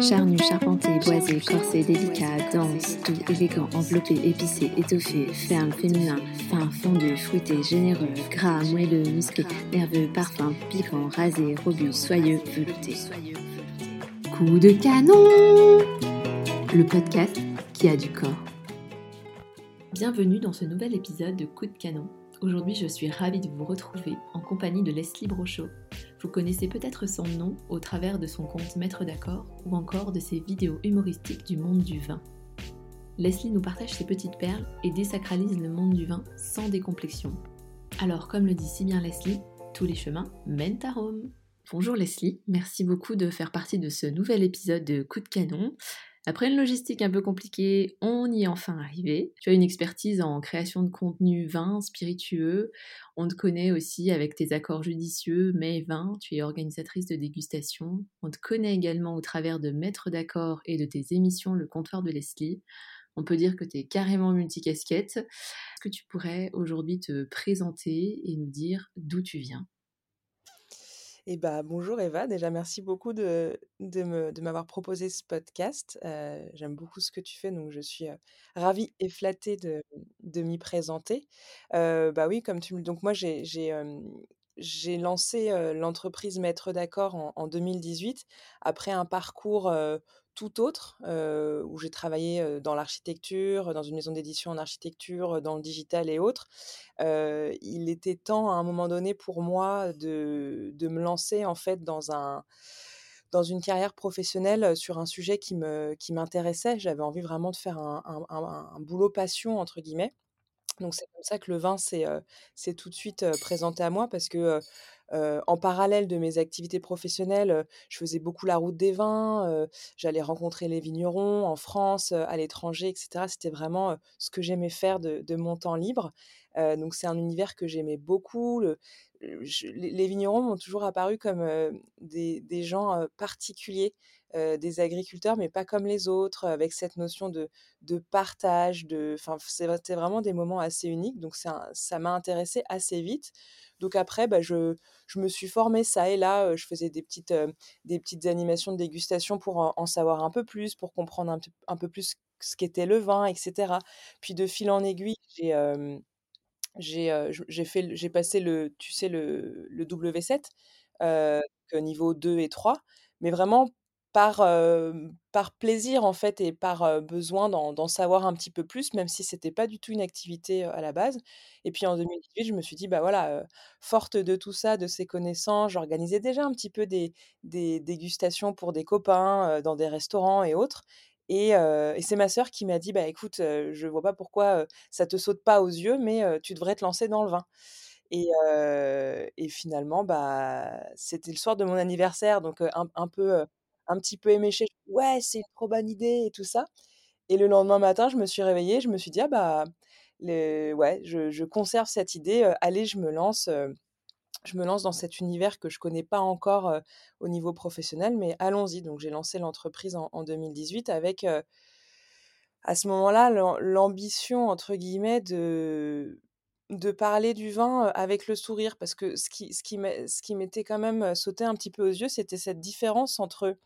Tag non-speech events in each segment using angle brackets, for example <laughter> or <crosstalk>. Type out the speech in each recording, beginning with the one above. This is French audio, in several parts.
Charnu, charpenté, boisé, corsé, délicat, dense, doux, élégant, enveloppé, épicé, étoffé, ferme, féminin, fin, fondu, fruité, généreux, gras, moelleux, musclé, nerveux, parfum, piquant, rasé, robuste, soyeux, velouté. Coup de canon Le podcast qui a du corps. Bienvenue dans ce nouvel épisode de Coup de canon. Aujourd'hui, je suis ravie de vous retrouver en compagnie de Leslie Brochot. Vous connaissez peut-être son nom au travers de son compte Maître d'accord ou encore de ses vidéos humoristiques du monde du vin. Leslie nous partage ses petites perles et désacralise le monde du vin sans décomplexion. Alors, comme le dit si bien Leslie, tous les chemins mènent à Rome. Bonjour Leslie, merci beaucoup de faire partie de ce nouvel épisode de Coup de canon. Après une logistique un peu compliquée, on y est enfin arrivé. Tu as une expertise en création de contenu vin, spiritueux. On te connaît aussi avec tes accords judicieux, mais vin. Tu es organisatrice de dégustation. On te connaît également au travers de maîtres d'accord et de tes émissions Le comptoir de Leslie. On peut dire que tu es carrément multicasquette. Est-ce que tu pourrais aujourd'hui te présenter et nous dire d'où tu viens? Eh bah, bonjour Eva, déjà merci beaucoup de, de m'avoir proposé ce podcast. j'aime beaucoup ce que tu fais, donc je suis ravie et flattée de, de m'y présenter. bah oui, comme tu me... Donc moi, j'ai, j'ai, lancé l'entreprise Maître d'accord en, en 2018, après un parcours tout autre, où j'ai travaillé dans l'architecture, dans une maison d'édition en architecture, dans le digital et autres. il était temps à un moment donné pour moi de, de me lancer en fait dans un dans une carrière professionnelle sur un sujet qui me qui m'intéressait. J'avais envie vraiment de faire un, un, un, boulot passion entre guillemets. Donc c'est comme ça que le vin s'est tout de suite présenté à moi parce que en parallèle de mes activités professionnelles, je faisais beaucoup la route des vins, j'allais rencontrer les vignerons en France, à l'étranger, etc. C'était vraiment ce que j'aimais faire de, mon temps libre. donc c'est un univers que j'aimais beaucoup. Les, vignerons m'ont toujours apparu comme des, gens particuliers. des agriculteurs, mais pas comme les autres, avec cette notion de, partage. De, c'était vraiment des moments assez uniques, donc ça m'a intéressé assez vite. Donc après, bah, je, me suis formée ça et là. je faisais des petites, des petites animations de dégustation pour en, savoir un peu plus, pour comprendre un, un peu plus ce qu'était le vin, etc. Puis de fil en aiguille, j'ai j'ai fait j'ai passé le tu sais le, le W7 euh, niveau 2 et 3 mais vraiment par, par plaisir en fait et par besoin d'en savoir un petit peu plus, même si c'était pas du tout une activité à la base. Et puis en 2018, je me suis dit, bah voilà, forte de tout ça, de ces connaissances, j'organisais déjà un petit peu des, des dégustations pour des copains dans des restaurants et autres. Et, c'est ma sœur qui m'a dit, bah écoute, je vois pas pourquoi ça te saute pas aux yeux, mais tu devrais te lancer dans le vin. Et, et finalement, bah, c'était le soir de mon anniversaire, donc un, un peu un petit peu éméché. Ouais, c'est une trop bonne idée et tout ça. Et le lendemain matin, je me suis réveillée, je me suis dit, ah bah, ouais, je, conserve cette idée, allez, je me lance. Je me lance dans cet univers que je connais pas encore au niveau professionnel, mais allons-y. Donc j'ai lancé l'entreprise en, en, 2018 avec à ce moment-là l'ambition entre guillemets de de parler du vin avec le sourire parce que ce qui ce qui m'était quand même sauté un petit peu aux yeux, c'était cette différence entre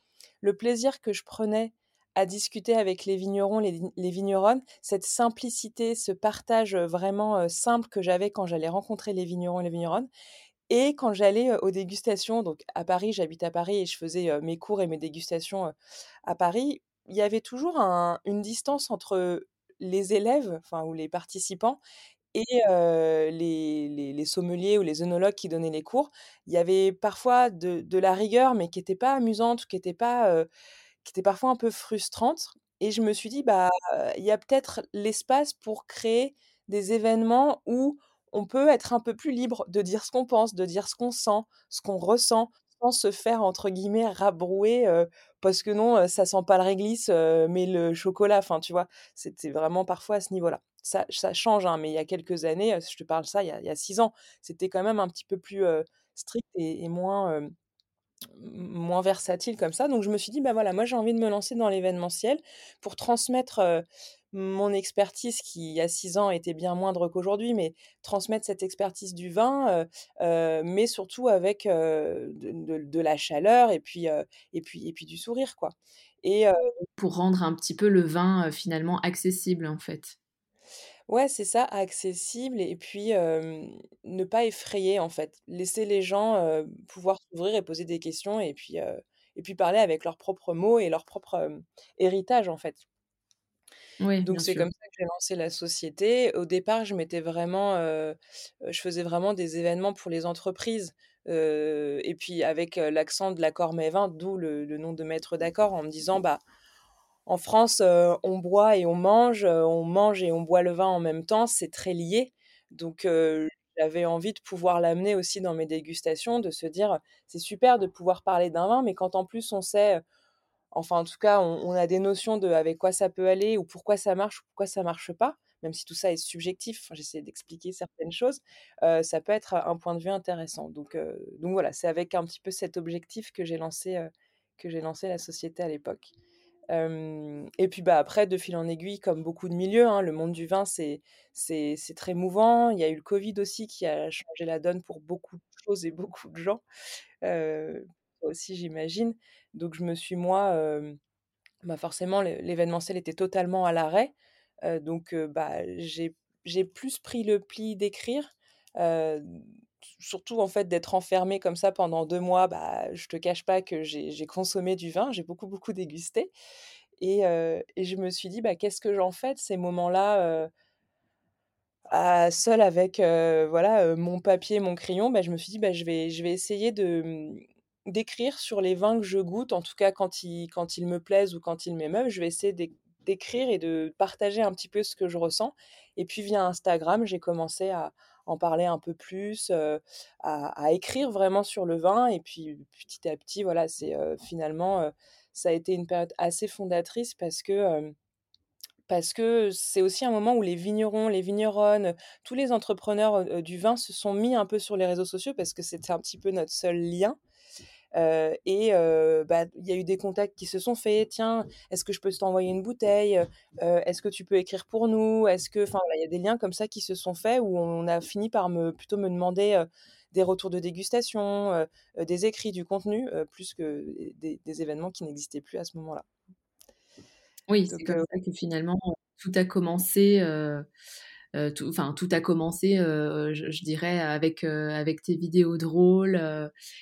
le plaisir que je prenais à discuter avec les vignerons, les, vigneronnes, cette simplicité, ce partage vraiment simple que j'avais quand j'allais rencontrer les vignerons et les vigneronnes. Et quand j'allais aux dégustations, donc à Paris, j'habite à Paris et je faisais mes cours et mes dégustations à Paris, il y avait toujours une distance entre les élèves, enfin, ou les participants, et les, sommeliers ou les œnologues qui donnaient les cours, il y avait parfois de, de la rigueur, mais qui n'était pas amusante, qui était, pas, qui était parfois un peu frustrante. Et je me suis dit, bah, il y a peut-être l'espace pour créer des événements où on peut être un peu plus libre de dire ce qu'on pense, de dire ce qu'on sent, ce qu'on ressent, sans se faire, entre guillemets, rabrouer, parce que non, ça sent pas le réglisse, mais le chocolat, enfin, tu vois, c'était vraiment parfois à ce niveau-là ça, change, hein, mais il y a quelques années, je te parle ça, il y a, six ans, c'était quand même un petit peu plus strict et, moins, moins versatile comme ça. Donc je me suis dit: «Bah, voilà, moi j'ai envie de me lancer dans l'événementiel pour transmettre, mon expertise qui, il y a 6 ans, était bien moindre qu'aujourd'hui, mais transmettre cette expertise du vin, heu heu, mais surtout avec, heu, de de de la chaleur et puis, et puis et puis du sourire, quoi et Pour rendre un petit peu le vin, finalement accessible, en fait. Ouais, c'est ça, accessible et puis, ne pas effrayer, en fait. Laisser les gens, pouvoir s'ouvrir et poser des questions et puis, et puis parler avec leurs propres mots et leur propre, héritage, en fait. Oui, Donc c'est sûr. comme ça que j'ai lancé la société. Au départ, je m'étais vraiment, heu heu, je faisais vraiment des événements pour les entreprises, et puis avec, l'accent de l'accord mets vins, d'où le le nom de Maître d'accord, en me disant: «Bah, en France, on boit et on mange, on mange et on boit le vin en même temps, c'est très lié». Donc j'avais envie de pouvoir l'amener aussi dans mes dégustations, de se dire: «C'est super de pouvoir parler d'un vin, mais quand en plus on sait, enfin en tout cas on a des notions de avec quoi ça peut aller ou pourquoi ça marche ou pourquoi ça marche pas, même si tout ça est subjectif, j'essaie d'expliquer certaines choses, heu, ça peut être un point de vue intéressant». Donc heu, donc voilà, c'est avec un petit peu cet objectif que j'ai lancé, heu, que j'ai lancé la société à l'époque. Et puis, bah, après de fil en aiguille, comme beaucoup de milieux, hein, le monde du vin, c'est très mouvant. Il y a eu le covid aussi qui a changé la donne pour beaucoup de choses et beaucoup de gens, aussi j'imagine. Donc je me suis moi, bah, forcément l'é l'événementiel était totalement à l'arrêt, donc bah, j'ai plus pris le pli d'écrire, surtout en fait d'être enfermée comme ça pendant 2 mois, bah, je te cache pas que j'ai consommé du vin, j'ai beaucoup, beaucoup dégusté et et je me suis dit: «Bah, qu'est-ce que j'en fais de ces moments-là, heu» «à seule avec, heu, voilà, mon papier, mon crayon?» bah, je me suis dit: «Bah, je vais je vais essayer de, mmh, d'écrire sur les vins que je goûte, en tout cas quand ils quand ils me plaisent ou quand ils m'émeuvent, je vais essayer d'éc d'écrire et de partager un petit peu ce que je ressens» et puis via Instagram, j'ai commencé à en parler un peu plus, à écrire vraiment sur le vin. Et puis petit à petit, voilà, c'est, finalement, ça a été une période assez fondatrice parce que, parce que c'est aussi un moment où les vignerons, les vigneronnes, tous les entrepreneurs, du vin se sont mis un peu sur les réseaux sociaux parce que c'était un petit peu notre seul lien, heu et heu, bah, il y a eu des contacts qui se sont faits: «Tiens, est-ce que je peux t'envoyer une bouteille? Heu, est-ce que tu peux écrire pour nous? Est-ce que» enfin, il y a des liens comme ça qui se sont faits où on a fini par me plutôt me demander, des retours de dégustation, des écrits, du contenu, plus que des des événements qui n'existaient plus à ce moment-là. Oui, c'est comme ça que finalement, tout a commencé, tout enfin tout a commencé, heu, je dirais avec, heu, avec tes vidéos drôles,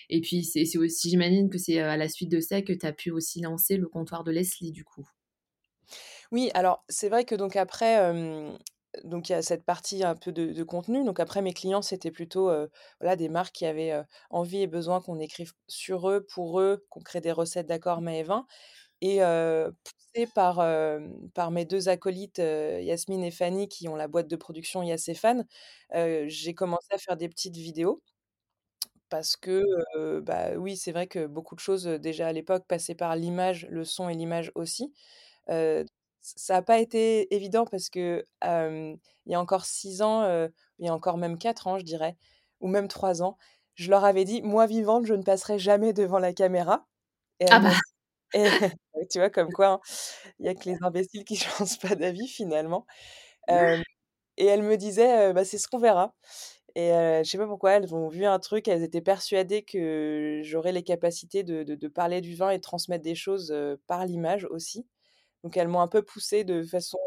et puis c'est aussi j'imagine que c'est, à la suite de ça que tu as pu aussi lancer le comptoir de Leslie, du coup? Oui, alors c'est vrai que donc après, donc il y a cette partie un peu de contenu. Donc après mes clients, c'était plutôt, voilà des marques qui avaient, envie et besoin qu'on écrive sur eux, pour eux, qu'on crée des recettes d'accords mets et vins et heu, poussée par, hem, par mes 2 acolytes, heu, Yasmine et Fanny qui ont la boîte de production Yaséphane, heu, j'ai commencé à faire des petites vidéos parce que, heu, bah, oui, c'est vrai que beaucoup de choses, heu, déjà à l'époque passaient par l'image, le son et l'image aussi. Heu, ç ça a pas été évident parce que, hem, il y a encore 6 ans, heu, il y a encore même 4 ans, je dirais, ou même 3 ans, je leur avais dit: «Moi vivante, je ne passerai jamais devant la caméra» et Ah elles bah! m'ont <laughs> et tu vois comme quoi, hein, il y a que les imbéciles qui <laughs> changent pas d'avis finalement. Et elles me disaient, heu: «Bah, c'est ce qu'on verra» et heu, je sais pas pourquoi, elles ont vu un truc, elles étaient persuadées que j'aurais les capacités de de de parler du vin et de transmettre des choses, par l'image aussi. Donc elles m'ont un peu poussée de façon,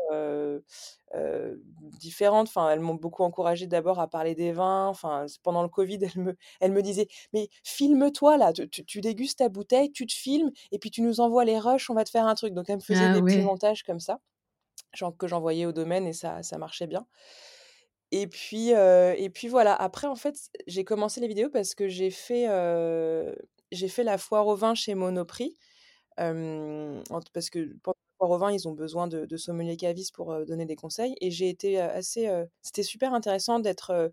différente. Enfin, elles m'ont beaucoup encouragée d'abord à parler des vins. Enfin, pendant le covid, <laughs> elles me elles me disaient: «Mais filme-toi là, tu tu tu dégustes ta bouteille, tu te filmes et puis tu nous envoies les rushs, on va te faire un truc». Donc elles me faisaient Ah des petits montages comme ça, genre que j'envoyais au domaine et ça ça marchait bien et puis, et puis voilà. Après en fait, j'ai commencé les vidéos parce que j'ai fait, j'ai fait la foire au vin chez Monoprix, parce que pendant au vin, ils ont besoin de de sommeliers cavistes pour, heu, donner des conseils et j'ai été, heu, assez, heu c'était super intéressant d'être,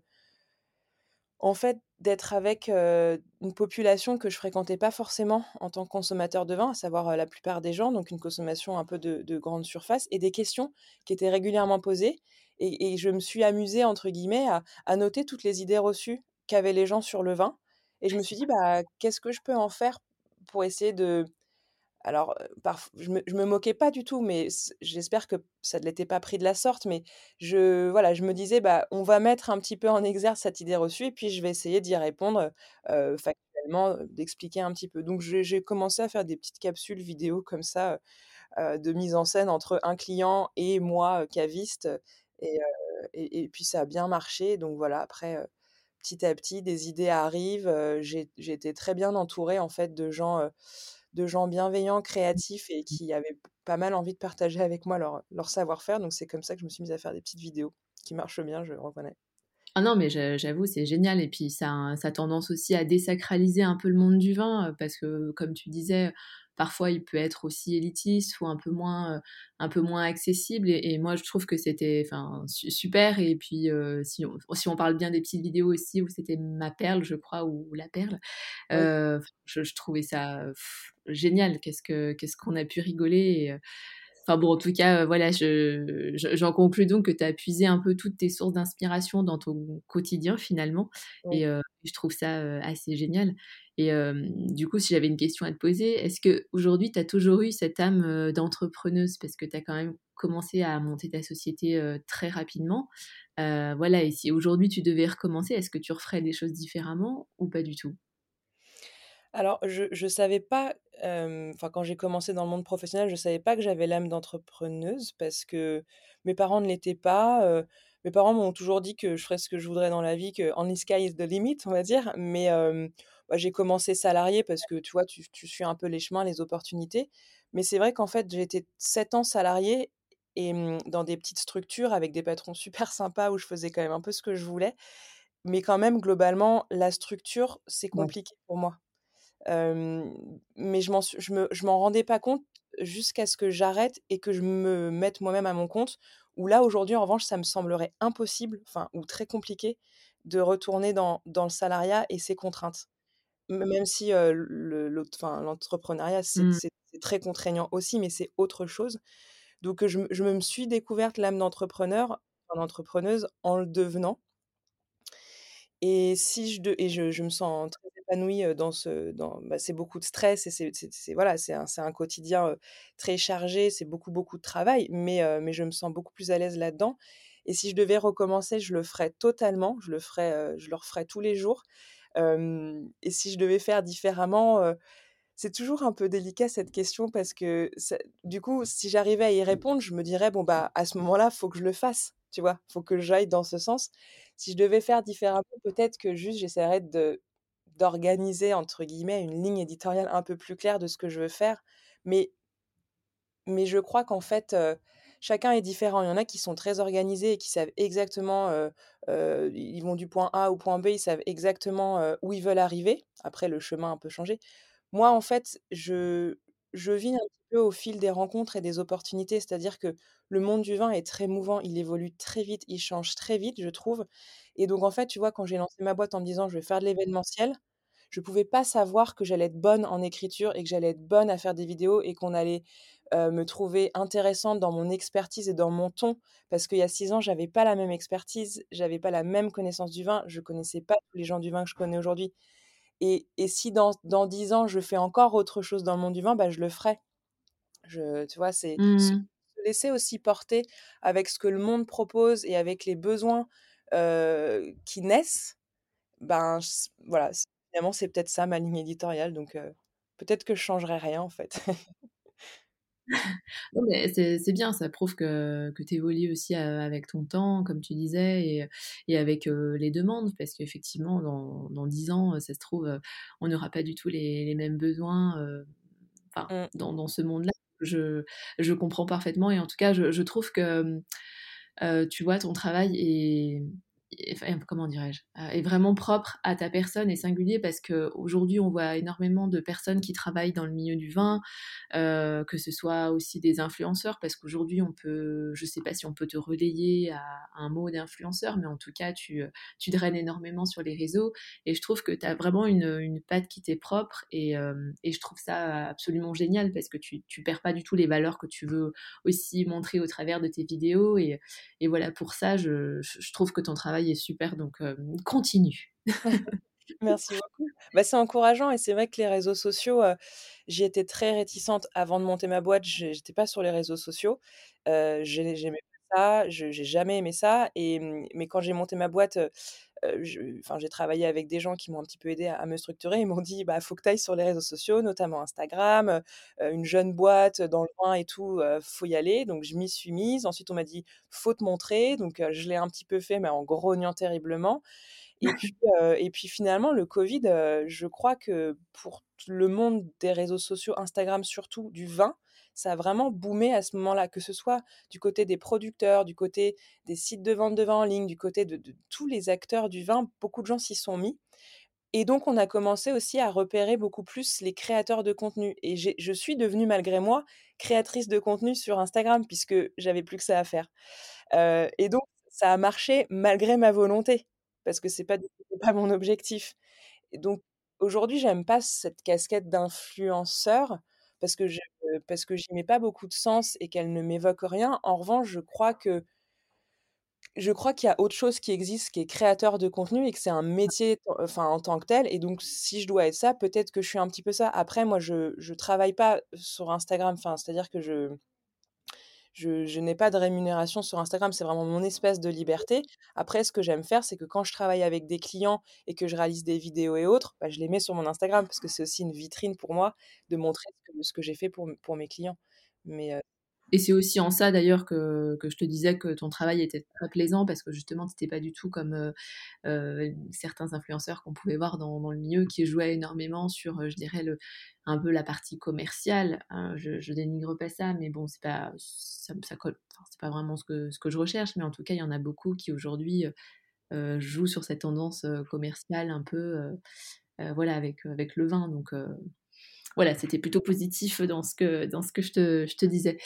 en fait, d'être avec, une population que je fréquentais pas forcément en tant que consommateur de vin, à savoir, la plupart des gens, donc une consommation un peu de de grande surface et des questions qui étaient régulièrement posées et je me suis «amusée» entre guillemets à à noter toutes les idées reçues qu'avaient les gens sur le vin et je me suis dit: «Bah, qu'est-ce que je peux en faire?» pour essayer de alors, je me me moquais pas du tout, mais j'espère que ça ne l'était pas pris de la sorte, mais je voilà, je me disais: «Bah, on va mettre un petit peu en exergue cette idée reçue et puis je vais essayer d'y répondre, factuellement, d'expliquer un petit peu». Donc j'ai commencé à faire des petites capsules vidéo comme ça, de mise en scène entre un client et moi, caviste et puis ça a bien marché. Donc voilà, après, petit à petit, des idées arrivent, j'ai été très bien entourée en fait de gens, de gens bienveillants, créatifs et qui avaient pas mal envie de partager avec moi leur leur savoir-faire. Donc c'est comme ça que je me suis mise à faire des petites vidéos qui marchent bien, je reconnais. Ah non, mais j'avoue, c'est génial. Et puis ça a ça a tendance aussi à désacraliser un peu le monde du vin, heu, parce que comme tu disais, parfois il peut être aussi élitiste ou un peu moins, heu, un peu moins accessible. Et et moi je trouve que c'était enfin super. Et puis, heu, si on si on parle bien des petites vidéos aussi où c'était Ma Perle, je crois, ou La Perle, je je trouvais ça génial. Qu'est-ce que qu'est-ce qu'on a pu rigoler et enfin bon, en tout cas, heu, voilà, je je j'en conclus donc que tu as puisé un peu toutes tes sources d'inspiration dans ton quotidien finalement Oui. et je trouve ça, heu, assez génial et du coup, si j'avais une question à te poser, est-ce qu'aujourd'hui tu as toujours eu cette âme, d'entrepreneuse? Parce que tu as quand même commencé à monter ta société, très rapidement. Voilà et si aujourd'hui tu devais recommencer, est-ce que tu referais des choses différemment ou pas du tout? Alors je je savais pas, hem, enfin quand j'ai commencé dans le monde professionnel, je savais pas que j'avais l'âme d'entrepreneuse parce que mes parents ne l'étaient pas, heu, mes parents m'ont toujours dit que je ferais ce que je voudrais dans la vie, que «only sky is the limit» on va dire, mais hem, bah, j'ai commencé salariée parce que tu vois, tu tu suis un peu les chemins, les opportunités. Mais c'est vrai qu'en fait, j'ai été 7 ans salariée et mmh, dans des petites structures avec des patrons super sympas où je faisais quand même un peu ce que je voulais. Mais quand même, globalement, la structure, c'est Ouais. compliqué pour moi. Mais je m'en je me je m'en rendais pas compte jusqu'à ce que j'arrête et que je me mette moi-même à mon compte, où là, aujourd'hui, en revanche, ça me semblerait impossible, enfin ou très compliqué de retourner dans dans le salariat et ses contraintes. Même si, le enfin l'entrepreneuriat, c'est Mmh. c'est très contraignant aussi, mais c'est autre chose. Donc je me je me suis découverte l'âme d'entrepreneur, d'entrepreneuse en le devenant. Et si je de et je je me sens très épanouie, dans ce dans bah, c'est beaucoup de stress et c'est voilà, c'est un un quotidien, très chargé, c'est beaucoup, beaucoup de travail, mais mais je me sens beaucoup plus à l'aise là-dedans et si je devais recommencer, je le ferais totalement, je le ferais, je le referais tous les jours. Et si je devais faire différemment, c'est toujours un peu délicat cette question parce que ça du coup, si j'arrivais à y répondre, je me dirais: «Bon, bah, à ce moment-là, faut que je le fasse», tu vois? Faut que j'aille dans ce sens. Si je devais faire différemment, peut-être que juste j'essaierais de d'organiser entre guillemets «une ligne éditoriale un peu plus claire de ce que je veux faire», mais mais je crois qu'en fait, chacun est différent. Il y en a qui sont très organisés et qui savent exactement, ils vont du point A au point B, ils savent exactement, où ils veulent arriver. Après le chemin peut changer. Moi, en fait, je je vis un peu au fil des rencontres et des opportunités. C'est-à-dire que le monde du vin est très mouvant, il évolue très vite, il change très vite, je trouve et donc en fait, tu vois, quand j'ai lancé ma boîte en me disant: «Je vais faire de l'événementiel», je pouvais pas savoir que j'allais être bonne en écriture et que j'allais être bonne à faire des vidéos et qu'on allait, heu, me trouver intéressante dans mon expertise et dans mon ton. Parce qu'il y a 6 ans, j'avais pas la même expertise, j'avais pas la même connaissance du vin, je connaissais pas tous les gens du vin que je connais aujourd'hui et et si dans dans 10 ans, je fais encore autre chose dans le monde du vin, bah, je le ferai. Je tu vois, c'est Mmh. se laisser aussi porter avec ce que le monde propose et avec les besoins, heu, qui naissent, ben, voilà, finalement, c'est peut-être ça ma ligne éditoriale donc peut-être que je changerai rien en fait. <laughs> Non, mais c'est bien, ça prouve que que tu évolues aussi, avec ton temps, comme tu disais et et avec, les demandes. Parce qu'effectivement, dans dans 10 ans, ça se trouve, on n'aura pas du tout les les mêmes besoins, enfin, Mmh. dans dans ce monde-là. Je je comprends parfaitement et en tout cas, je je trouve que, tu vois, ton travail est comment dirais-je? Heu, est vraiment propre à ta personne et singulier parce qu'aujourd'hui, on voit énormément de personnes qui travaillent dans le milieu du vin, heu, que ce soit aussi des influenceurs parce qu'aujourd'hui on peut je sais pas si on peut te relayer à un mot d'influenceur, mais en tout cas tu, heu, tu draines énormément sur les réseaux et je trouve que tu as vraiment une, une patte qui t'est propre et et je trouve ça absolument génial parce que tu tu perds pas du tout les valeurs que tu veux aussi montrer au travers de tes vidéos et et voilà pour ça je je trouve que ton travail est super donc hem, continue. <laughs> <laughs> Merci beaucoup. Bah, c'est encourageant et c'est vrai que les réseaux sociaux, heu, j'y étais très réticente avant de monter ma boîte, j'étais pas sur les réseaux sociaux, j'ai j'aimais pas ça, je j'ai jamais aimé ça et mmh, mais quand j'ai monté ma boîte, enfin, j'ai travaillé avec des gens qui m'ont un petit peu aidée à à me structurer. Ils m'ont dit: «Bah, faut que tu ailles sur les réseaux sociaux, notamment Instagram, heu heu, une jeune boîte dans le vin et tout, faut y aller». Donc je m'y suis mise. Ensuite, on m'a dit: «Faut te montrer». Donc je l'ai un petit peu fait, mais en grognant terriblement et <laughs> puis, et puis finalement le covid, je crois que pour le monde des réseaux sociaux, Instagram surtout, du vin, ça a vraiment boomé à ce moment-là. Que ce soit du côté des producteurs, du côté des sites de vente de vin en ligne, du côté de tous les acteurs du vin, beaucoup de gens s'y sont mis. Et donc on a commencé aussi à repérer beaucoup plus les créateurs de contenu. Et je suis devenue malgré moi créatrice de contenu sur Instagram puisque j'avais plus que ça à faire, heu et donc ça a marché malgré ma volonté parce que c'est pas pas mon objectif. Donc aujourd'hui, j'aime pas cette casquette d'influenceur parce que je parce que j'y mets pas beaucoup de sens et qu'elle ne m'évoque rien. En revanche, je crois que je crois qu'il y a autre chose qui existe, qui est créateur de contenu et que c'est un métier, enfin, en tant que tel et donc si je dois être ça, peut-être que je suis un petit peu ça. Après moi, je je travaille pas sur Instagram, enfin, c'est-à-dire que je je n'ai pas de rémunération sur Instagram, c'est vraiment mon espace de liberté. Après, ce que j'aime faire, c'est que quand je travaille avec des clients et que je réalise des vidéos et autres, bah, je les mets sur mon Instagram parce que c'est aussi une vitrine pour moi de montrer ce que j'ai fait pour pour mes clients. Mais, heu Et c'est aussi en ça d'ailleurs que que je te disais que ton travail était très plaisant parce que justement tu étais pas du tout comme, heu heu, certains influenceurs qu'on pouvait voir dans dans le milieu qui jouaient énormément sur, heu, je dirais le un peu la partie commerciale, hein. Je je dénigre pas ça, mais bon, c'est pas ça c'est pas vraiment ce que ce que je recherche, mais en tout cas, il y en a beaucoup qui aujourd'hui, jouent sur cette tendance, commerciale un peu, voilà avec, avec le vin donc, voilà, c'était plutôt positif dans ce que dans ce que je te je te disais.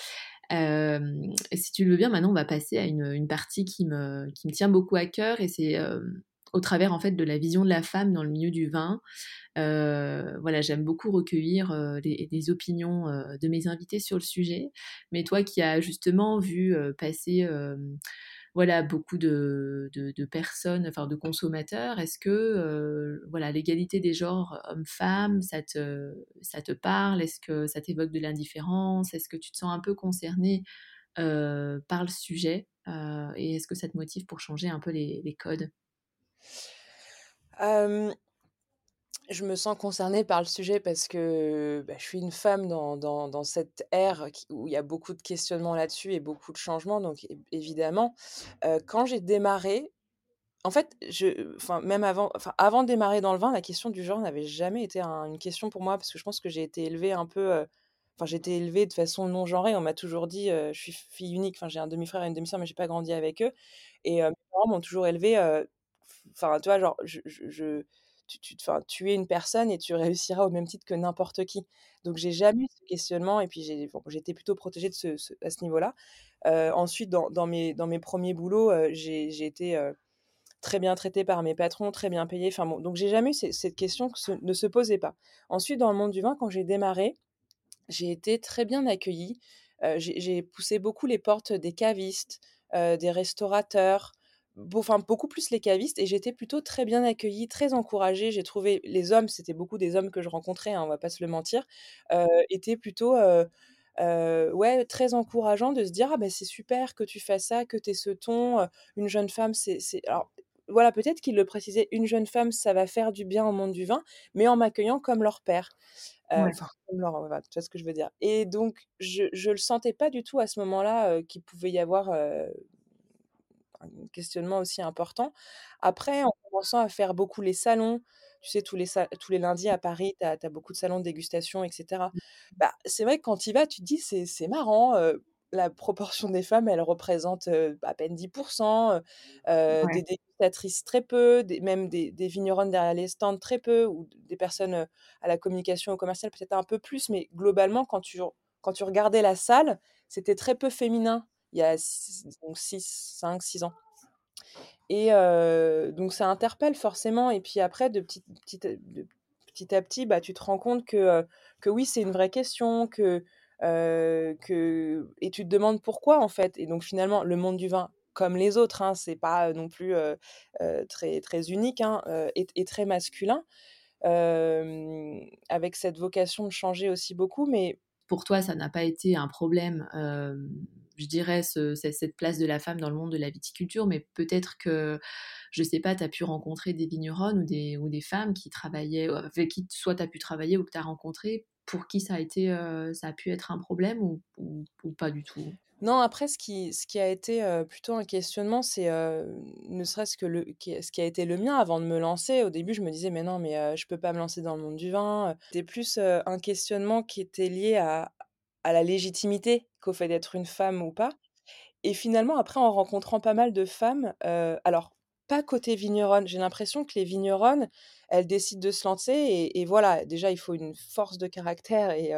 Si tu le veux bien, maintenant on va passer à une, partie qui me qui me tient beaucoup à cœur et c'est, au travers en fait de la vision de la femme dans le milieu du vin. Voilà, j'aime beaucoup recueillir, des opinions, de mes invités sur le sujet. Mais toi qui as justement vu, passer, voilà beaucoup de de personnes, enfin de consommateurs, est-ce que, heu, voilà l'égalité des genres hommes-femmes, ça te ça te parle? Est-ce que ça t'évoque de l'indifférence? Est-ce que tu te sens un peu concernée, heu, par le sujet? Heu et est-ce que ça te motive pour changer un peu les les codes? Je me sens concernée par le sujet parce que, bah, je suis une femme dans dans dans cette ère où il y a beaucoup de questionnements là-dessus et beaucoup de changements donc év évidemment. Quand j'ai démarré en fait, je même avant avant de démarrer dans le vin, la question du genre n'avait jamais été un une question pour moi parce que je pense que j'ai été élevée un peu, enfin, j'ai été élevée de façon non genrée. On m'a toujours dit, je suis fille unique, enfin, j'ai un demi-frère et une demi-sœur, mais j'ai pas grandi avec eux et mes parents m'ont toujours élevée, enfin, tu vois, genre, je je tu tu es une personne et tu réussiras au même titre que n'importe qui. Donc j'ai jamais eu ce questionnement et puis j'ai bon, plutôt protégée de ce à ce niveau-là. Heu, ensuite dans dans mes dans mes 1ers boulots, heu, j'ai été, heu, très bien traitée par mes patrons, très bien payée, enfin bon, donc j'ai jamais eu cette question que ne se posait pas. Ensuite, dans le monde du vin, quand j'ai démarré, j'ai été très bien accueillie. J'ai poussé beaucoup les portes des cavistes, des restaurateurs, enfin, beaucoup plus les cavistes et j'étais plutôt très bien accueillie, très encouragée. J'ai trouvé les hommes, c'était beaucoup des hommes que je rencontrais, hein, on va pas se le mentir, heu, étaient plutôt, heu heu, ouais, très encourageants de se dire: «Ah, bah, c'est super que tu fasses ça, que tu aies ce ton, une jeune femme, c'est c'est» alors voilà, peut-être qu'ils le précisaient: «Une jeune femme, ça va faire du bien au monde du vin», mais en m'accueillant comme leur père. Heu, Ouais. enfin, comme leur voilà, tu vois ce que je veux dire? Et donc je je le sentais pas du tout à ce moment-là, qu'il pouvait y avoir, un questionnement aussi important. Après, en commençant à faire beaucoup les salons, tu sais, tous les tous les lundis à Paris, tu as beaucoup de salons de dégustation et cetera. Bah, c'est vrai que quand tu y vas, tu te dis: «C'est marrant, la proportion des femmes, elle représente, à peine 10 heu heu, Ouais. des dégustatrices très peu, des même des des vigneronnes derrière les stands très peu ou des personnes, à la communication, au commercial peut-être un peu plus, mais globalement quand tu quand tu regardais la salle, c'était très peu féminin, il y a s donc 6-5-6 ans et donc ça interpelle forcément et puis après de petit petit petit à petit, bah, tu te rends compte que, que oui, c'est une vraie question, que, que et tu te demandes pourquoi, en fait et donc finalement, le monde du vin comme les autres, hein, c'est pas non plus, très très unique, hein, et très masculin. Avec cette vocation de changer aussi beaucoup, mais Pour toi, ça n'a pas été un problème, je dirais ce ce cette place de la femme dans le monde de la viticulture, mais peut-être que, je sais pas, tu as pu rencontrer des vigneronnes ou des femmes qui travaillaient, avec qui soit tu as pu travailler ou que tu as rencontré, pour qui ça a été, heu, ça a pu être un problème ou pas du tout? Non, après ce qui a été, heu, plutôt un questionnement, c'est, heu, ne serait-ce que ce qui a été le mien avant de me lancer. Au début, je me disais: «Mais non, mais heu, je peux pas me lancer dans le monde du vin». C'était plus, un questionnement qui était lié à à la légitimité qu'au fait d'être une femme ou pas. Et finalement, après, en rencontrant pas mal de femmes, alors pas côté vigneronne, j'ai l'impression que les vigneronnes, elles décident de se lancer et voilà, déjà il faut une force de caractère et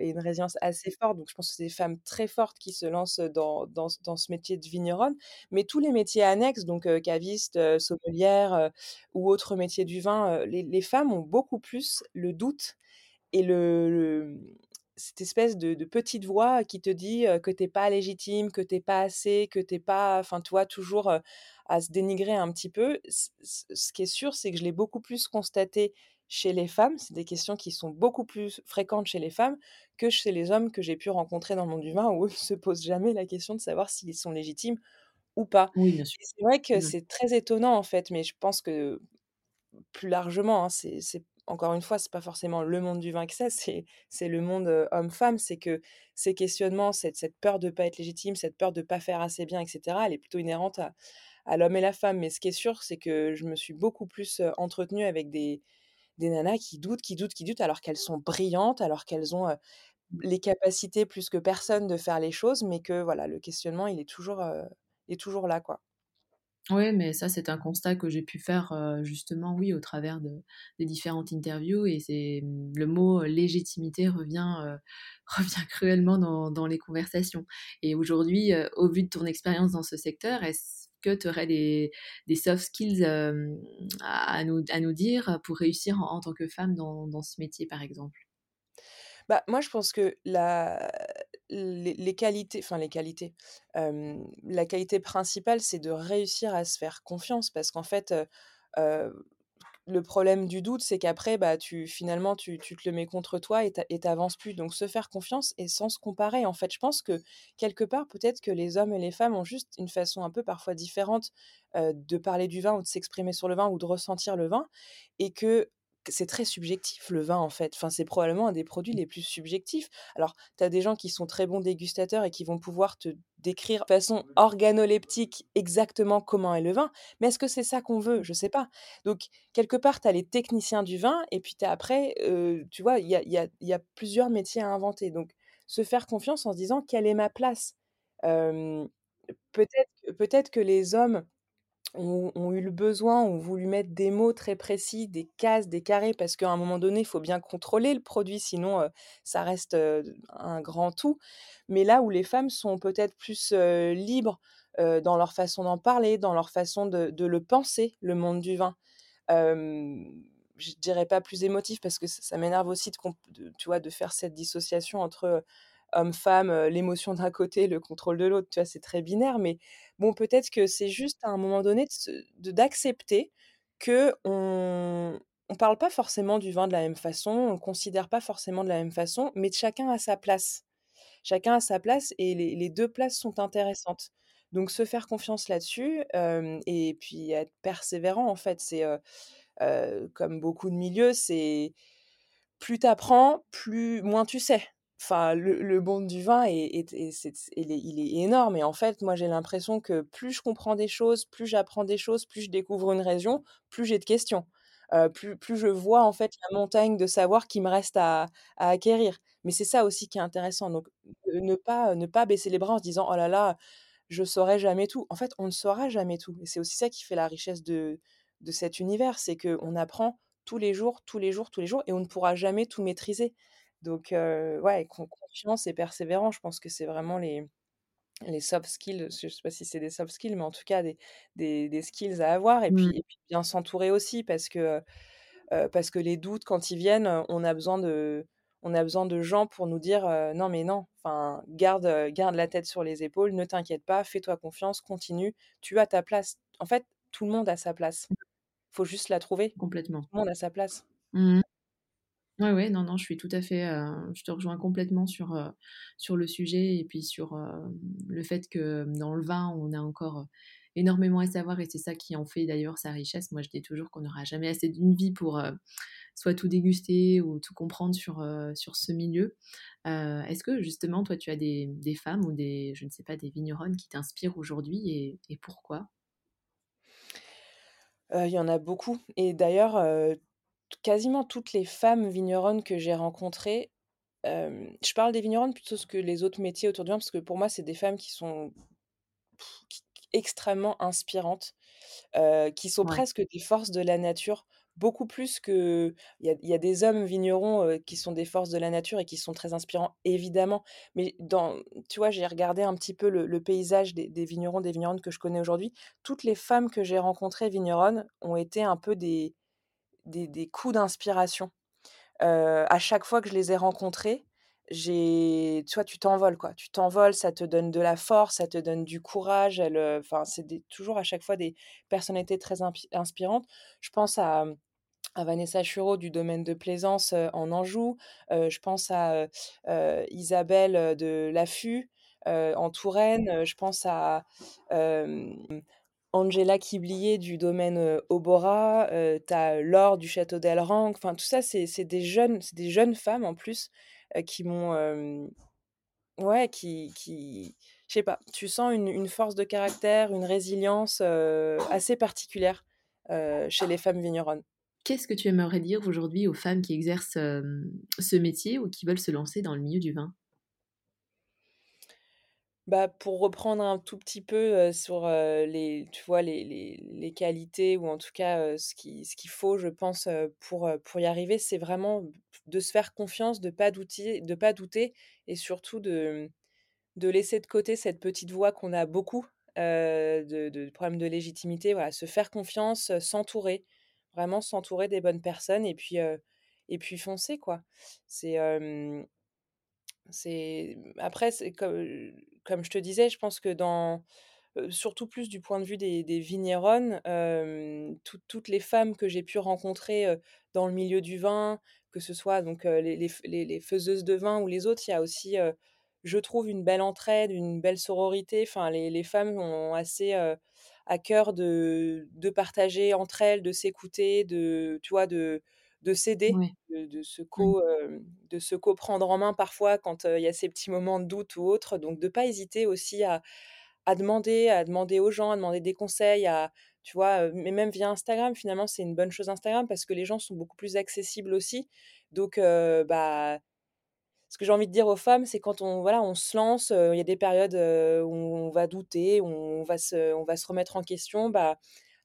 une résilience assez forte, donc je pense que c'est des femmes très fortes qui se lancent, dans dans ce métier de vigneronne. Mais tous les métiers annexes, donc caviste, sommelière, ou autres métiers du vin, les femmes ont beaucoup plus le doute et le cette espèce de de petite voix qui te dit, que tu es pas légitime, que tu es pas assez, que tu es pas enfin, tu vois? Toujours, à se dénigrer un petit peu. Ce qui est sûr, c'est que je l'ai beaucoup plus constaté chez les femmes. C'est des questions qui sont beaucoup plus fréquentes chez les femmes que chez les hommes que j'ai pu rencontrer dans le monde du vin, où eux <laughs> se posent jamais la question de savoir s'ils sont légitimes ou pas. Oui, bien sûr. Et c'est vrai que Mmh. c'est très étonnant, en fait, mais je pense que plus largement, hein, c'est encore une fois, c'est pas forcément le monde du vin que c'est, c'est le monde, homme-femme. C'est que ces questionnements, cette cette peur de pas être légitime, cette peur de pas faire assez bien et cetera, elle est plutôt inhérente à l'homme et la femme. Mais ce qui est sûr, c'est que je me suis beaucoup plus, entretenue avec des des nanas qui doutent, qui doutent, qui doutent, alors qu'elles sont brillantes, alors qu'elles ont, les capacités plus que personne de faire les choses, mais que voilà, le questionnement, il est toujours, il est toujours là, quoi. Ouais, mais ça, c'est un constat que j'ai pu faire, justement, oui, au travers de des différentes interviews et c'est, mmh, le mot légitimité revient, <laughs> revient cruellement dans dans les conversations et aujourd'hui, au vu de ton expérience dans ce secteur, est-ce que tu aurais des des soft skills, à nous à nous dire pour réussir en en tant que femme dans dans ce métier, par exemple? Bah, moi, je pense que la les qualités enfin les qualités, la qualité principale, c'est de réussir à se faire confiance parce qu'en fait, le problème du doute, c'est qu'après, bah, tu finalement, tu tu te le mets contre toi et tu plus. Donc se faire confiance et sans se comparer, en fait. Je pense que quelque part, peut-être que les hommes et les femmes ont juste une façon un peu parfois différente, de parler du vin ou de s'exprimer sur le vin ou de ressentir le vin et que c'est très subjectif le vin, en fait. Enfin, c'est probablement un des produits les plus subjectifs. Alors, tu as des gens qui sont très bons dégustateurs et qui vont pouvoir te décrire de façon organoleptique exactement comment est le vin, mais est-ce que c'est ça qu'on veut? Je sais pas. Donc quelque part, tu as les techniciens du vin et puis as après, heu, tu vois, il y a y a plusieurs métiers à inventer. Donc se faire confiance en se disant: «Quelle est ma place?» hem, peut-être peut-être que les hommes ont eu le besoin, ont voulu mettre des mots très précis, des cases, des carrés, parce qu'à un moment donné, il faut bien contrôler le produit, sinon, heu, ça reste, heu, un grand tout. Mais là où les femmes sont peut-être plus, heu, libres, dans leur façon d'en parler, dans leur façon de le penser, le monde du vin. Je dirais pas plus émotif parce que ça m'énerve aussi de de faire cette dissociation entre, homme-femme, heu, l'émotion d'un côté, le contrôle de l'autre, tu vois? C'est très binaire, mais bon, peut-être que c'est juste à un moment donné se de d'accepter qu'on on parle pas forcément du vin de la même façon, on le considère pas forcément de la même façon, mais chacun a sa place. Chacun a sa place et les les 2 places sont intéressantes. Donc se faire confiance là-dessus, hem et puis être persévérant, en fait. C'est, heu, comme beaucoup de milieux, c'est plus tu apprends, plus moins tu sais. Enfin, le le monde du vin est est il est énorme et en fait, moi, j'ai l'impression que plus je comprends des choses, plus j'apprends des choses, plus je découvre une région, plus j'ai de questions. Heu, plus plus je vois, en fait, la montagne de savoir qui me reste à acquérir. Mais c'est ça aussi qui est intéressant, donc ne pas, ne pas baisser les bras en se disant: «Oh là là, je saurai jamais tout». En fait, on ne saura jamais tout et c'est aussi ça qui fait la richesse de de cet univers, c'est qu'on apprend tous les jours, tous les jours, tous les jours et on ne pourra jamais tout maîtriser. Donc ouais, con confiance et persévérance, je pense que c'est vraiment les les soft skills, je sais pas si c'est des soft skills, mais en tout cas des des des skills à avoir et puis Mmh. et puis bien s'entourer aussi parce que, parce que les doutes quand ils viennent, on a besoin de on a besoin de gens pour nous dire, «Non mais non, enfin garde, garde la tête sur les épaules, ne t'inquiète pas, fais-toi confiance, continue, tu as ta place». En fait, tout le monde a sa place. Faut juste la trouver. Complètement. Tout le monde a sa place. Mmh Ouais, ouais, non, non, je suis tout à fait, heu, je te rejoins complètement sur, heu, sur le sujet et puis sur, hem, le fait que dans le vin, on a encore, énormément à savoir et c'est ça qui en fait d'ailleurs sa richesse. Moi, je dis toujours qu'on n'aura jamais assez d'une vie pour, soit tout déguster ou tout comprendre sur, sur ce milieu. Est-ce que justement, toi, tu as des des femmes ou des je ne sais pas, des vigneronnes qui t'inspirent aujourd'hui et pourquoi? Il y en a beaucoup et d'ailleurs, heu, t quasiment toutes les femmes vigneronnes que j'ai rencontrées, je parle des vigneronnes plutôt que les autres métiers autour du vin parce que pour moi, c'est des femmes qui sont qui extrêmement inspirantes, qui sont Ouais. presque des forces de la nature, beaucoup plus que il y a il y a des hommes vignerons, qui sont des forces de la nature et qui sont très inspirants, évidemment. Mais dans tu vois, j'ai regardé un petit peu le le paysage des des vignerons, des vigneronnes que je connais aujourd'hui. Toutes les femmes que j'ai rencontrées vigneronnes ont été un peu des des des coups d'inspiration. À chaque fois que je les ai rencontrées, j'ai tu vois, tu t'envoles, quoi. Tu t'envoles, ça te donne de la force, ça te donne du courage. Elles, heu, enfin, c'est des toujours à chaque fois des personnalités très inspirantes. Je pense à, mmh, à Vanessa Chureau du domaine de Plaisance, en Anjou. Je pense à, Isabelle, de L'affût, en Touraine. Heu, je pense à, Angela Quiblier du domaine, heu, Auborat. Heu, tu as Laure du château d'Elrenc. Enfin, tout ça, c'est des jeunes des jeunes femmes en plus, heu, qui m'ont, hem, ouais, qui qui je sais pas, tu sens une une force de caractère, une résilience, assez particulière, chez les femmes vigneronnes. Qu'est-ce que tu aimerais dire aujourd'hui aux femmes qui exercent, ce métier ou qui veulent se lancer dans le milieu du vin? Bah, pour reprendre un tout petit peu, sur, les tu vois, les les les qualités ou en tout cas, ce qui ce qu'il faut, je pense, pour, pour y arriver, c'est vraiment de se faire confiance, de pas douter de pas douter et surtout de, de laisser de côté cette petite voix qu'on a beaucoup, de de problème de légitimité. Voilà, se faire confiance, s'entourer, vraiment s'entourer des bonnes personnes et puis, et puis foncer, quoi. C'est, c'est après, comme comme je te disais, je pense que dans surtout plus du point de vue des des vigneronnes, hem, toutes toutes les femmes que j'ai pu rencontrer, dans le milieu du vin, que ce soit donc, les les les faiseuses de vin ou les autres, il y a aussi, je trouve une belle entraide, une belle sororité. Enfin, les les femmes ont assez, à cœur de de partager entre elles, de s'écouter, de tu vois, de de s'aider, de de se co hem, de se co-prendre en main parfois quand, il y a ces petits moments de doute ou autre. Donc de pas hésiter aussi à à demander à demander aux gens, à demander des conseils, à tu vois, mais même via Instagram, finalement, c'est une bonne chose Instagram parce que les gens sont beaucoup plus accessibles aussi. Donc bah, ce que j'ai envie de dire aux femmes, c'est quand on voilà, on se lance, il y a des périodes, où on va douter, où on va se on va se remettre en question, bah,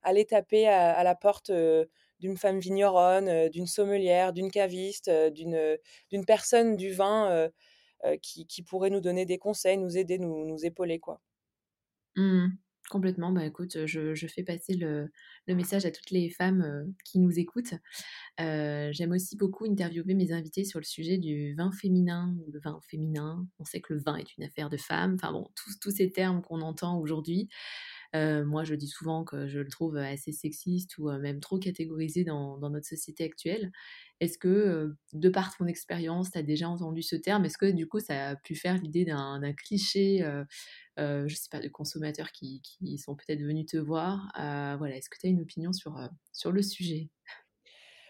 allez taper à à la porte, d'une femme vigneronne, d'une sommelière, d'une caviste, d'une, personne du vin, qui qui pourrait nous donner des conseils, nous aider, nous nous épauler, quoi. Mmh Complètement. Bah, écoute, je je fais passer le le message à toutes les femmes, qui nous écoutent. J'aime aussi beaucoup interviewer mes invités sur le sujet du vin féminin le vin féminin. On sait que le vin est une affaire de femmes, enfin bon, tous ces termes qu'on entend aujourd'hui. Heu, moi, je dis souvent que je le trouve assez sexiste ou, heu, même trop catégorisé dans notre société actuelle. Est-ce que, heu, de par ton expérience, tu as déjà entendu ce terme? Est-ce que du coup, ça a pu faire l'idée d'un cliché, je sais pas, de consommateurs qui sont peut-être venus te voir? Voilà, est-ce que tu as une opinion sur, sur le sujet?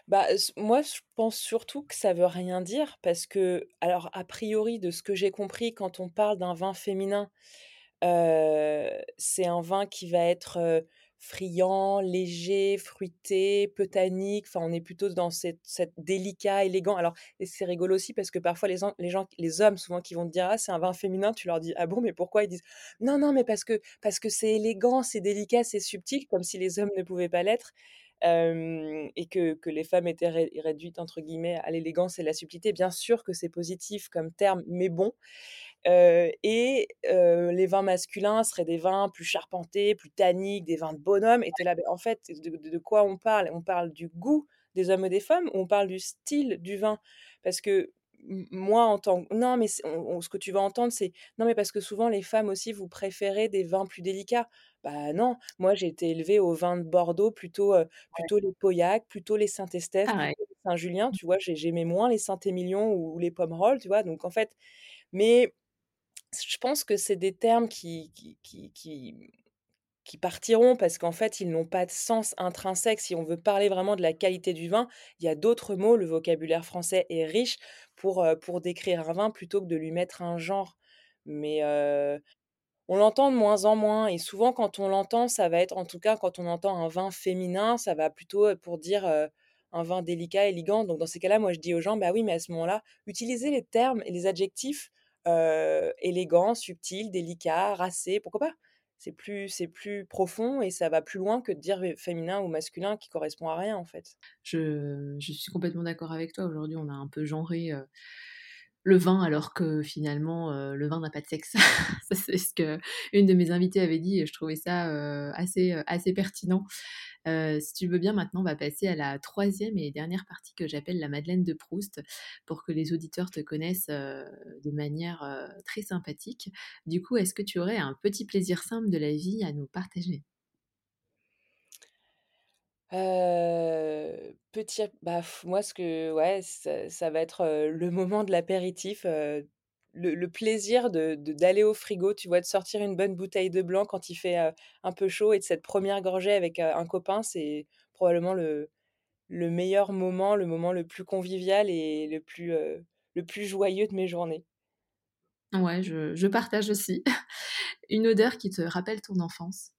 Bah, moi, je pense surtout que ça veut rien dire parce que alors, a priori, de ce que j'ai compris, quand on parle d'un vin féminin, c'est un vin qui va être, friand, léger, fruité, peu. Enfin, on est plutôt dans cette cette délicat, élégant. Alors c'est rigolo aussi parce que parfois les les gens les hommes souvent qui vont te dire: «Ah, c'est un vin féminin», tu leur dis: «Ah bon, mais pourquoi?» ils disent: «Non, non, mais parce que parce que c'est élégant, c'est délicat, c'est subtil», comme si les hommes ne pouvaient pas l'être. Et que que les femmes étaient ré réduites entre guillemets à «l'élégance et la subtilité». Bien sûr que c'est positif comme terme, mais bon. Et les vins masculins seraient des vins plus charpentés, plus tanniques, des vins de bonhomme et tu es là: «Beh, en fait, de quoi on parle? On parle du goût des hommes et des femmes ou on parle du style du vin?» parce que moi en tant non mais ce que tu vas entendre c'est: «Non mais parce que souvent les femmes aussi vous préférez des vins plus délicats». Bah non, moi j'ai été élevée au vin de Bordeaux plutôt, Ouais. plutôt les Pauillac, plutôt les Saint-Estèphe, plutôt les Saint-Julien, tu vois? J'ai j'aimais moins les Saint-Émilion ou les Pomerol, tu vois? Donc en fait mais je pense que c'est des termes qui qui qui qui partiront parce qu'en fait, ils n'ont pas de sens intrinsèque. Si on veut parler vraiment de la qualité du vin, il y a d'autres mots, le vocabulaire français est riche pour, heu, pour décrire un vin plutôt que de lui mettre un genre. Mais, heu, on l'entend de moins en moins et souvent quand on l'entend, ça va être en tout cas quand on entend un vin féminin, ça va plutôt être pour dire, un vin délicat, élégant. Donc dans ces cas-là, moi je dis aux gens: «Bah oui, mais à ce moment-là, utilisez les termes et les adjectifs, élégant, subtil, délicat, racé, pourquoi pas?» c'est plus c'est plus profond et ça va plus loin que de dire féminin ou masculin qui correspond à rien, en fait. Je je suis complètement d'accord avec toi. Aujourd'hui, on a un peu genré, le vin alors que finalement, heu, le vin n'a pas de sexe. <laughs> C'est ce qu'une de mes invitées avait dit et je trouvais ça, heu, assez, heu, assez pertinent. Si tu veux bien, maintenant, on va passer à la troisième et dernière partie que j'appelle la Madeleine de Proust, pour que les auditeurs te connaissent, de manière, très sympathique. Du coup, est-ce que tu aurais un petit plaisir simple de la vie à nous partager? Petit bah, moi ce que ouais, ça va être, le moment de l'apéritif, le plaisir de d'aller au frigo, tu vois? De sortir une bonne bouteille de blanc quand il fait, un peu chaud et de cette première gorgée avec, un copain, c'est probablement le le meilleur moment, le moment le plus convivial et le plus, le plus joyeux de mes journées. Ouais, je je partage aussi. <laughs> Une odeur qui te rappelle ton enfance?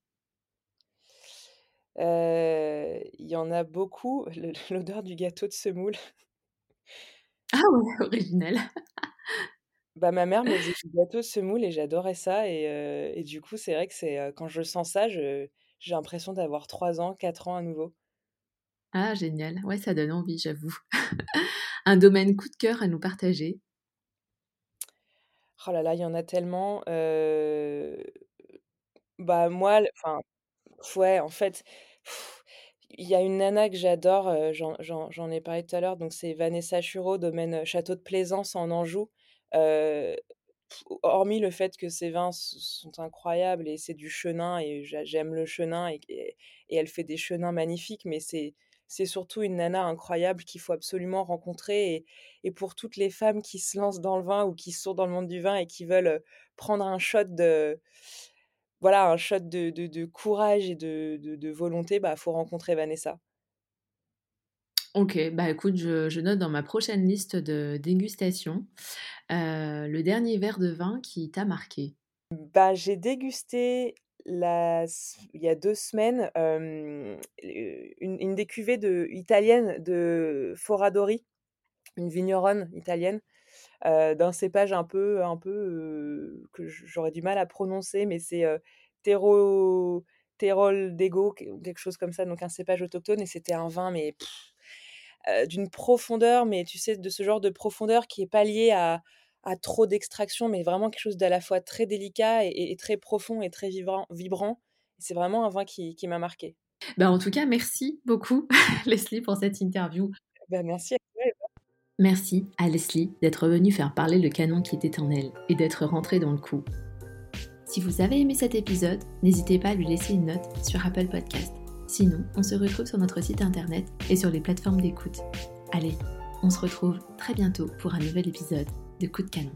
Il y en a beaucoup, le l'odeur du gâteau de semoule. Ah ouais, original. Bah, ma mère me faisait <laughs> du gâteau de semoule et j'adorais ça et du coup, c'est vrai que c'est, quand je sens ça, je j'ai l'impression d'avoir 3 ans, 4 ans à nouveau. Ah génial, ouais, ça donne envie, j'avoue. <laughs> Un domaine coup de cœur à nous partager? Oh là là, il y en a tellement, bah, moi, l enfin, ouais, en fait, il y a une nana que j'adore, j'en ai parlé tout à l'heure, donc c'est Vanessa Chureau, domaine, Château de Plaisance en Anjou. Hormis le fait que ses vins sont incroyables et c'est du chenin et j'a j'aime le chenin et elle fait des chenins magnifiques, mais c'est c'est surtout une nana incroyable qu'il faut absolument rencontrer et pour toutes les femmes qui se lancent dans le vin ou qui sont dans le monde du vin et qui veulent, prendre un shot de voilà, un shot de de de courage et de volonté, bah, faut rencontrer Vanessa. OK, bah, écoute, je je note dans ma prochaine liste de dégustation. Heu, le dernier verre de vin qui t'a marqué? Bah, j'ai dégusté la il y a 2 semaines, heu, une une des cuvées de italiennes de Foradori, une vigneronne italienne, d'un cépage un peu un peu, heu, que j'aurais du mal à prononcer, mais c'est, heu, Tero Teroldego, qu quelque chose comme ça, donc un cépage autochtone et c'était un vin mais d'une profondeur, mais tu sais, de ce genre de profondeur qui est pas lié à à trop d'extraction, mais vraiment quelque chose d'à la fois très délicat et et très profond et très vivant vibrant. C'est vraiment un vin qui qui m'a marqué. Bah, en tout cas, merci beaucoup <laughs> Leslie pour cette interview. Bah, merci à toi Merci à Leslie d'être venue faire parler le canon qui était en elle et d'être rentrée dans le coup. Si vous avez aimé cet épisode, n'hésitez pas à lui laisser une note sur Apple Podcast. Sinon, on se retrouve sur notre site internet et sur les plateformes d'écoute. Allez, on se retrouve très bientôt pour un nouvel épisode de Coup de canon.